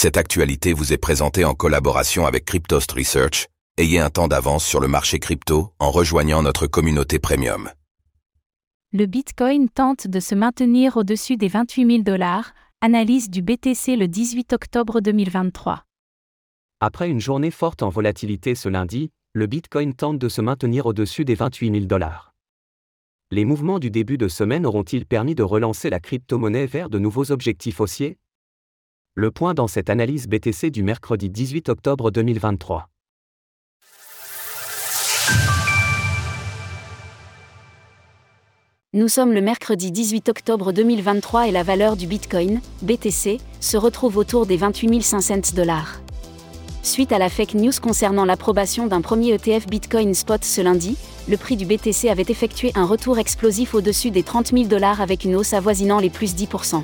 Cette actualité vous est présentée en collaboration avec Cryptost Research. Ayez un temps d'avance sur le marché crypto en rejoignant notre communauté premium. Le Bitcoin tente de se maintenir au-dessus des 28 000 dollars, analyse du BTC le 18 octobre 2023. Après une journée forte en volatilité ce lundi, le Bitcoin tente de se maintenir au-dessus des 28 000 dollars. Les mouvements du début de semaine auront-ils permis de relancer la crypto-monnaie vers de nouveaux objectifs haussiers? Le point dans cette analyse BTC du mercredi 18 octobre 2023. Nous sommes le mercredi 18 octobre 2023 et la valeur du Bitcoin, BTC, se retrouve autour des 28 500 dollars. Suite à la fake news concernant l'approbation d'un premier ETF Bitcoin Spot ce lundi, le prix du BTC avait effectué un retour explosif au-dessus des 30 000 dollars avec une hausse avoisinant les plus 10%.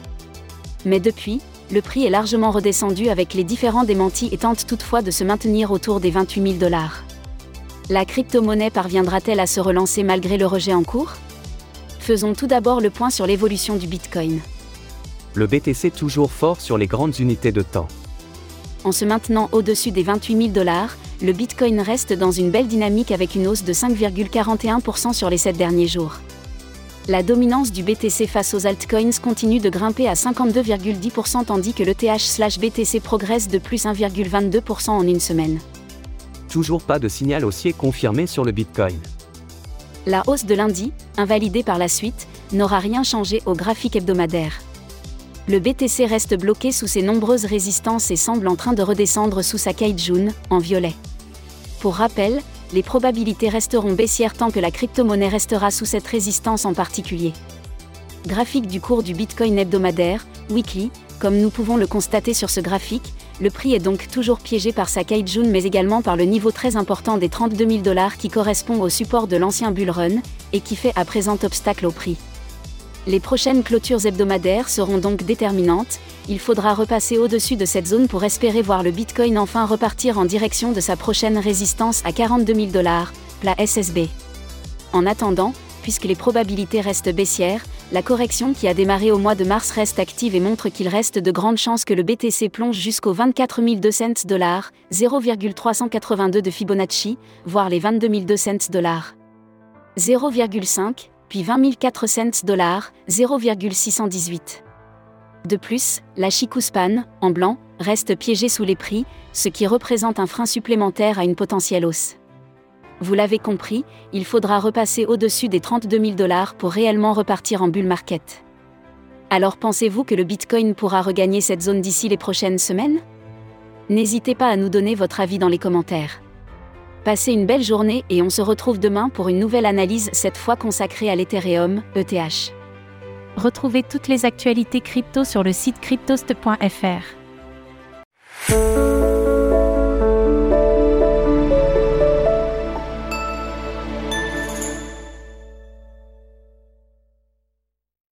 Mais depuis, le prix est largement redescendu avec les différents démentis et tente toutefois de se maintenir autour des 28 000 dollars. La crypto-monnaie parviendra-t-elle à se relancer malgré le rejet en cours? Faisons tout d'abord le point sur l'évolution du Bitcoin. Le BTC toujours fort sur les grandes unités de temps. En se maintenant au-dessus des 28 000 dollars, le Bitcoin reste dans une belle dynamique avec une hausse de 5,41% sur les 7 derniers jours. La dominance du BTC face aux altcoins continue de grimper à 52,10% tandis que le TH/BTC progresse de plus 1,22% en une semaine. Toujours pas de signal haussier confirmé sur le Bitcoin. La hausse de lundi, invalidée par la suite, n'aura rien changé au graphique hebdomadaire. Le BTC reste bloqué sous ses nombreuses résistances et semble en train de redescendre sous sa Kaijun, en violet. Pour rappel, les probabilités resteront baissières tant que la crypto-monnaie restera sous cette résistance en particulier. Graphique du cours du Bitcoin hebdomadaire, weekly, comme nous pouvons le constater sur ce graphique, le prix est donc toujours piégé par sa Kaijun mais également par le niveau très important des 32 000 dollars qui correspond au support de l'ancien bull run, et qui fait à présent obstacle au prix. Les prochaines clôtures hebdomadaires seront donc déterminantes, il faudra repasser au-dessus de cette zone pour espérer voir le Bitcoin enfin repartir en direction de sa prochaine résistance à 42 000 dollars, plat SSB. En attendant, puisque les probabilités restent baissières, la correction qui a démarré au mois de mars reste active et montre qu'il reste de grandes chances que le BTC plonge jusqu'aux 24 200 dollars, 0,382 de Fibonacci, voire les 22 200 dollars. 0,5, puis 20 400 dollars, 0,618. De plus, la Chikuspan, en blanc, reste piégée sous les prix, ce qui représente un frein supplémentaire à une potentielle hausse. Vous l'avez compris, il faudra repasser au-dessus des 32 000 dollars pour réellement repartir en bull market. Alors pensez-vous que le Bitcoin pourra regagner cette zone d'ici les prochaines semaines? N'hésitez pas à nous donner votre avis dans les commentaires. Passez une belle journée et on se retrouve demain pour une nouvelle analyse, cette fois consacrée à l'Ethereum, ETH. Retrouvez toutes les actualités crypto sur le site cryptost.fr.